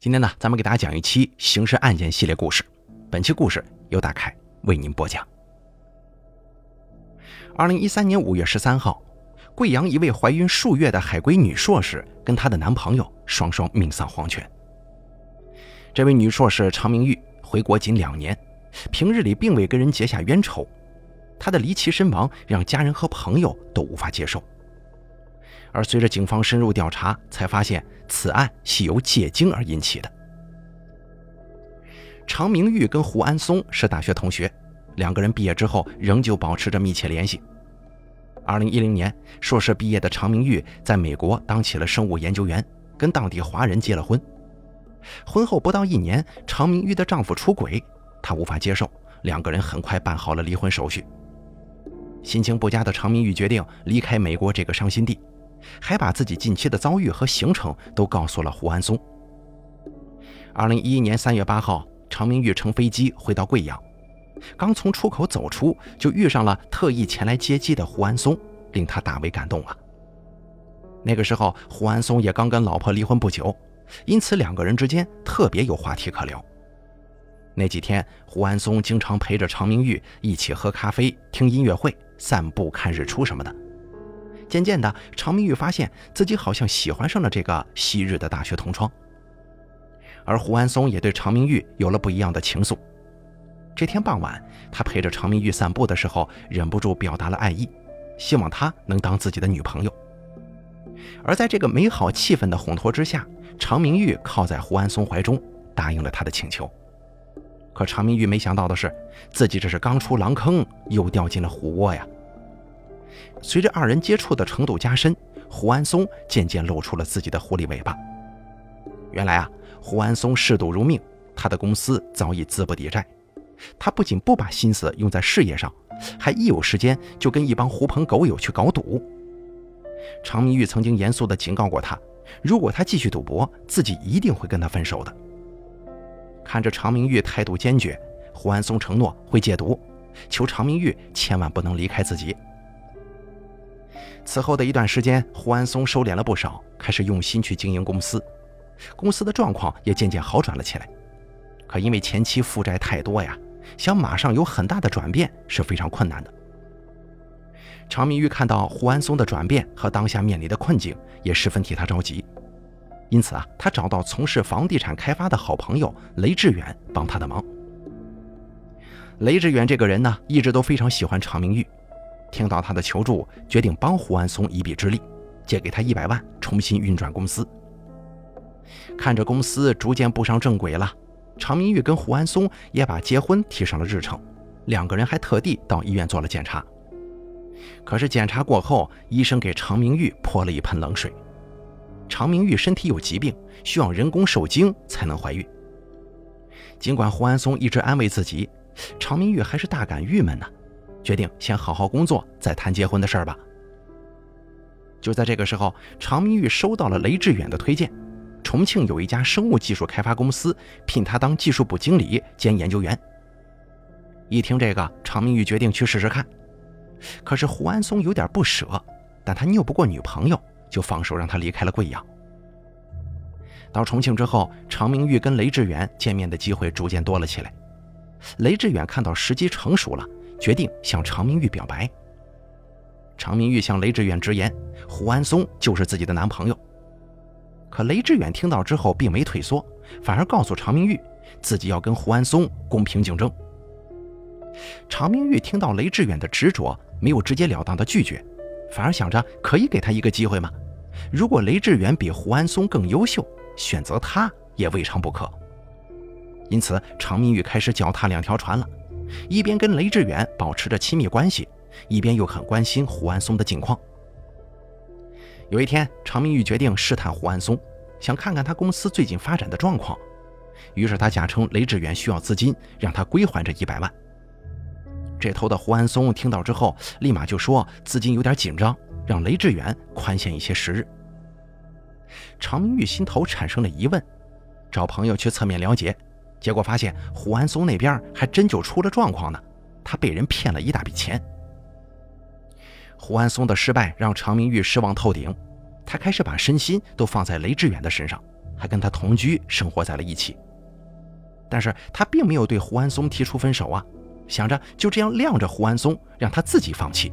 今天呢，咱们给大家讲一期刑事案件系列故事。本期故事由大凯为您播讲。二零一三年五月十三号，贵阳一位怀孕数月的海归女硕士跟她的男朋友双双命丧黄泉。这位女硕士常明玉回国仅两年，平日里并未跟人结下冤仇，她的离奇身亡让家人和朋友都无法接受。而随着警方深入调查，才发现此案系由借精而引起的。常明玉跟胡安松是大学同学，两个人毕业之后仍旧保持着密切联系。二零一零年，硕士毕业的常明玉在美国当起了生物研究员，跟当地华人结了婚。婚后不到一年，常明玉的丈夫出轨，她无法接受，两个人很快办好了离婚手续。心情不佳的常明玉决定离开美国这个伤心地。还把自己近期的遭遇和行程都告诉了胡安松。二零一一年三月八号，常明玉乘飞机回到贵阳，刚从出口走出，就遇上了特意前来接机的胡安松，令他大为感动啊。那个时候，胡安松也刚跟老婆离婚不久，因此两个人之间特别有话题可聊。那几天，胡安松经常陪着常明玉一起喝咖啡、听音乐会、散步、看日出什么的。渐渐的，常明玉发现自己好像喜欢上了这个昔日的大学同窗，而胡安松也对常明玉有了不一样的情愫。这天傍晚，他陪着常明玉散步的时候，忍不住表达了爱意，希望她能当自己的女朋友。而在这个美好气氛的烘托之下，常明玉靠在胡安松怀中，答应了他的请求。可常明玉没想到的是，自己这是刚出狼坑，又掉进了虎窝呀。随着二人接触的程度加深，胡安松渐渐露出了自己的狐狸尾巴。原来啊，胡安松嗜赌如命，他的公司早已资不抵债。他不仅不把心思用在事业上，还一有时间就跟一帮狐朋狗友去搞赌。常明玉曾经严肃地警告过他，如果他继续赌博，自己一定会跟他分手的。看着常明玉态度坚决，胡安松承诺会戒毒，求常明玉千万不能离开自己。此后的一段时间，胡安松收敛了不少，开始用心去经营公司，公司的状况也渐渐好转了起来。可因为前期负债太多呀，想马上有很大的转变是非常困难的。常明玉看到胡安松的转变和当下面临的困境，也十分替他着急，因此啊，他找到从事房地产开发的好朋友雷志远帮他的忙。雷志远这个人呢，一直都非常喜欢常明玉。听到他的求助，决定帮胡安松一臂之力，借给他一百万，重新运转公司。看着公司逐渐步上正轨了，常明玉跟胡安松也把结婚提上了日程，两个人还特地到医院做了检查。可是检查过后，医生给常明玉泼了一盆冷水。常明玉身体有疾病，需要人工受精才能怀孕。尽管胡安松一直安慰自己，常明玉还是大感郁闷呢。决定先好好工作，再谈结婚的事儿吧。就在这个时候，常明玉收到了雷志远的推荐，重庆有一家生物技术开发公司聘他当技术部经理兼研究员。一听这个，常明玉决定去试试看。可是胡安松有点不舍，但他拗不过女朋友，就放手让他离开了贵阳。到重庆之后，常明玉跟雷志远见面的机会逐渐多了起来。雷志远看到时机成熟了。决定向常明玉表白。常明玉向雷志远直言，胡安松就是自己的男朋友。可雷志远听到之后并没退缩，反而告诉常明玉，自己要跟胡安松公平竞争。常明玉听到雷志远的执着，没有直截了当的拒绝，反而想着可以给他一个机会嘛。如果雷志远比胡安松更优秀，选择他也未尝不可。因此，常明玉开始脚踏两条船了。一边跟雷志远保持着亲密关系，一边又很关心胡安松的近况。有一天，常明玉决定试探胡安松，想看看他公司最近发展的状况。于是他假称雷志远需要资金，让他归还这一百万。这头的胡安松听到之后，立马就说资金有点紧张，让雷志远宽限一些时日。常明玉心头产生了疑问，找朋友去侧面了解。结果发现胡安松那边还真就出了状况呢，他被人骗了一大笔钱。胡安松的失败让常明玉失望透顶，他开始把身心都放在雷志远的身上，还跟他同居，生活在了一起。但是他并没有对胡安松提出分手啊，想着就这样晾着胡安松，让他自己放弃。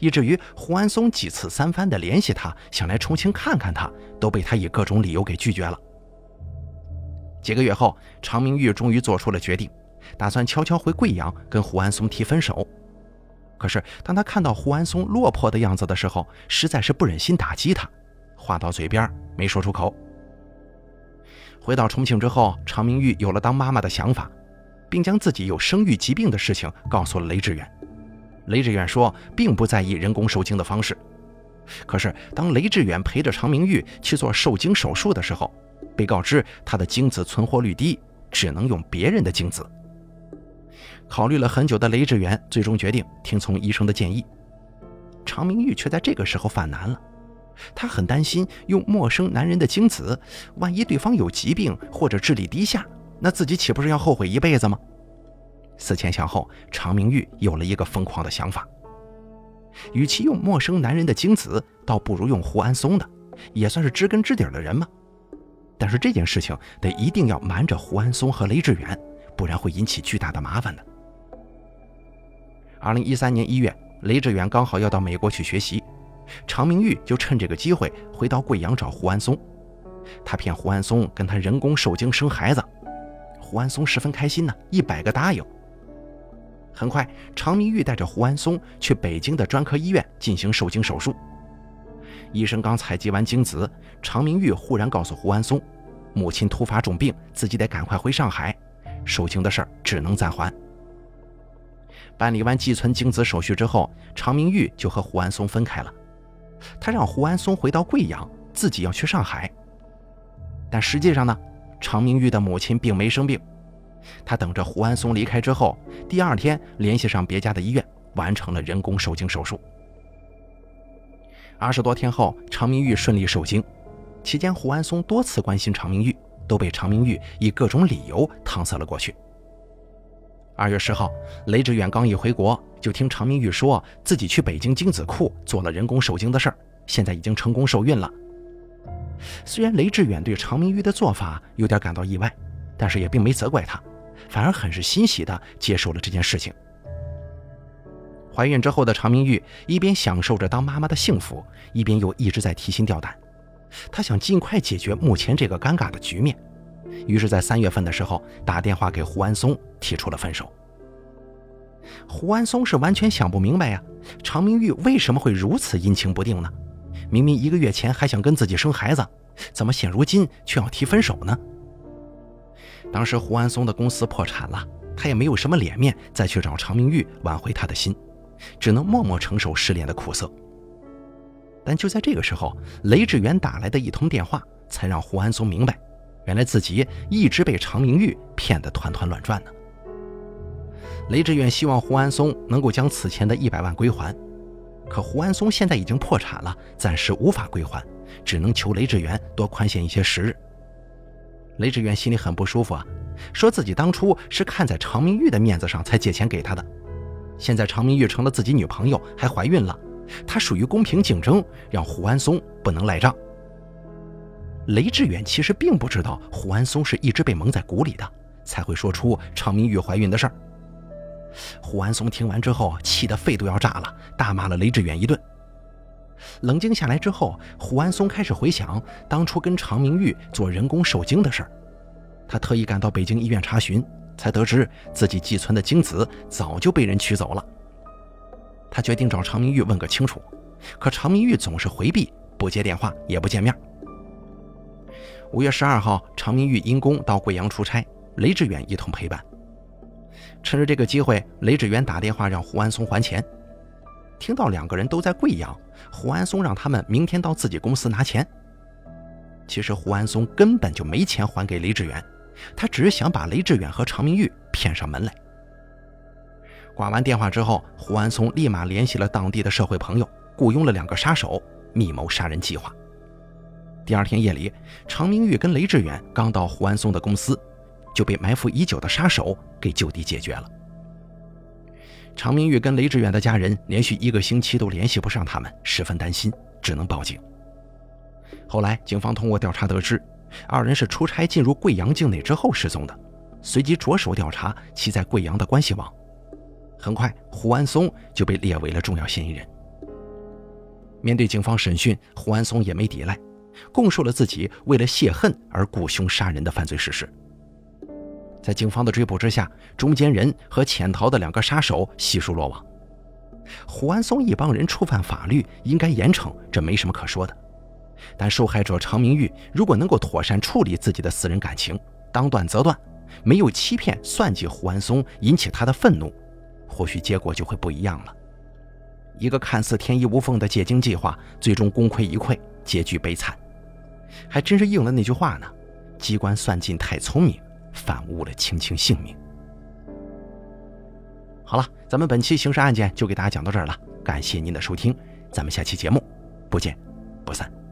以至于胡安松几次三番的联系他，想来重庆看看他，都被他以各种理由给拒绝了。几个月后，常明玉终于做出了决定，打算悄悄回贵阳跟胡安松提分手。可是当他看到胡安松落魄的样子的时候，实在是不忍心打击他，话到嘴边没说出口。回到重庆之后，常明玉有了当妈妈的想法，并将自己有生育疾病的事情告诉了雷志远。雷志远说，并不在意人工受精的方式。可是，当雷志远陪着常明玉去做受精手术的时候，被告知他的精子存活率低，只能用别人的精子。考虑了很久的雷志远，最终决定听从医生的建议。常明玉却在这个时候犯难了，他很担心用陌生男人的精子，万一对方有疾病或者智力低下，那自己岂不是要后悔一辈子吗？思前想后，常明玉有了一个疯狂的想法：与其用陌生男人的精子，倒不如用胡安松的，也算是知根知底的人嘛。但是这件事情得一定要瞒着胡安松和雷志远，不然会引起巨大的麻烦的。二零一三年一月，雷志远刚好要到美国去学习，常明玉就趁这个机会回到贵阳找胡安松。他骗胡安松跟他人工受精生孩子，胡安松十分开心呢，一百个答应。很快，常明玉带着胡安松去北京的专科医院进行受精手术。医生刚采集完精子，常明玉忽然告诉胡安松，母亲突发重病，自己得赶快回上海，受精的事儿只能暂缓。办理完寄存精子手续之后，常明玉就和胡安松分开了。他让胡安松回到贵阳，自己要去上海。但实际上呢，常明玉的母亲并没生病。他等着胡安松离开之后，第二天联系上别家的医院，完成了人工受精手术。二十多天后，常明玉顺利受精。期间，胡安松多次关心常明玉，都被常明玉以各种理由搪塞了过去。二月十号，雷志远刚一回国，就听常明玉说自己去北京精子库做了人工受精的事儿，现在已经成功受孕了。虽然雷志远对常明玉的做法有点感到意外，但是也并没责怪他。反而很是欣喜地接受了这件事情。怀孕之后的常明玉一边享受着当妈妈的幸福，一边又一直在提心吊胆。她想尽快解决目前这个尴尬的局面，于是，在三月份的时候打电话给胡安松提出了分手。胡安松是完全想不明白呀，常明玉为什么会如此阴晴不定呢？明明一个月前还想跟自己生孩子，怎么现如今却要提分手呢？当时胡安松的公司破产了，他也没有什么脸面再去找常明玉挽回他的心，只能默默承受失恋的苦涩。但就在这个时候，雷志远打来的一通电话，才让胡安松明白，原来自己一直被常明玉骗得团团乱转呢。雷志远希望胡安松能够将此前的一百万归还，可胡安松现在已经破产了，暂时无法归还，只能求雷志远多宽限一些时日。雷志远心里很不舒服啊，说自己当初是看在常明玉的面子上才借钱给他的，现在常明玉成了自己女朋友，还怀孕了，他属于公平竞争，让胡安松不能赖账。雷志远其实并不知道胡安松是一直被蒙在鼓里的，才会说出常明玉怀孕的事儿。胡安松听完之后，气得肺都要炸了，大骂了雷志远一顿。冷静下来之后，胡安松开始回想当初跟常明玉做人工受精的事儿。他特意赶到北京医院查询，才得知自己寄存的精子早就被人取走了。他决定找常明玉问个清楚，可常明玉总是回避，不接电话，也不见面。五月十二号，常明玉因公到贵阳出差，雷志远一同陪伴。趁着这个机会，雷志远打电话让胡安松还钱。听到两个人都在贵阳，胡安松让他们明天到自己公司拿钱。其实胡安松根本就没钱还给雷志远，他只是想把雷志远和常明玉骗上门来。挂完电话之后，胡安松立马联系了当地的社会朋友，雇佣了两个杀手，密谋杀人计划。第二天夜里，常明玉跟雷志远刚到胡安松的公司，就被埋伏已久的杀手给就地解决了。常明玉跟雷志远的家人连续一个星期都联系不上他们，十分担心，只能报警。后来，警方通过调查得知，二人是出差进入贵阳境内之后失踪的，随即着手调查其在贵阳的关系网。很快，胡安松就被列为了重要嫌疑人。面对警方审讯，胡安松也没抵赖，供述了自己为了泄恨而雇凶杀人的犯罪事实。在警方的追捕之下，中间人和潜逃的两个杀手悉数落网。胡安松一帮人触犯法律，应该严惩，这没什么可说的。但受害者常明玉如果能够妥善处理自己的私人感情，当断则断，没有欺骗、算计胡安松，引起他的愤怒，或许结果就会不一样了。一个看似天衣无缝的借精计划，最终功亏一篑，结局悲惨。还真是应了那句话呢：机关算尽太聪明，反误了青青性命。好了，咱们本期刑事案件就给大家讲到这儿了，感谢您的收听，咱们下期节目不见不散。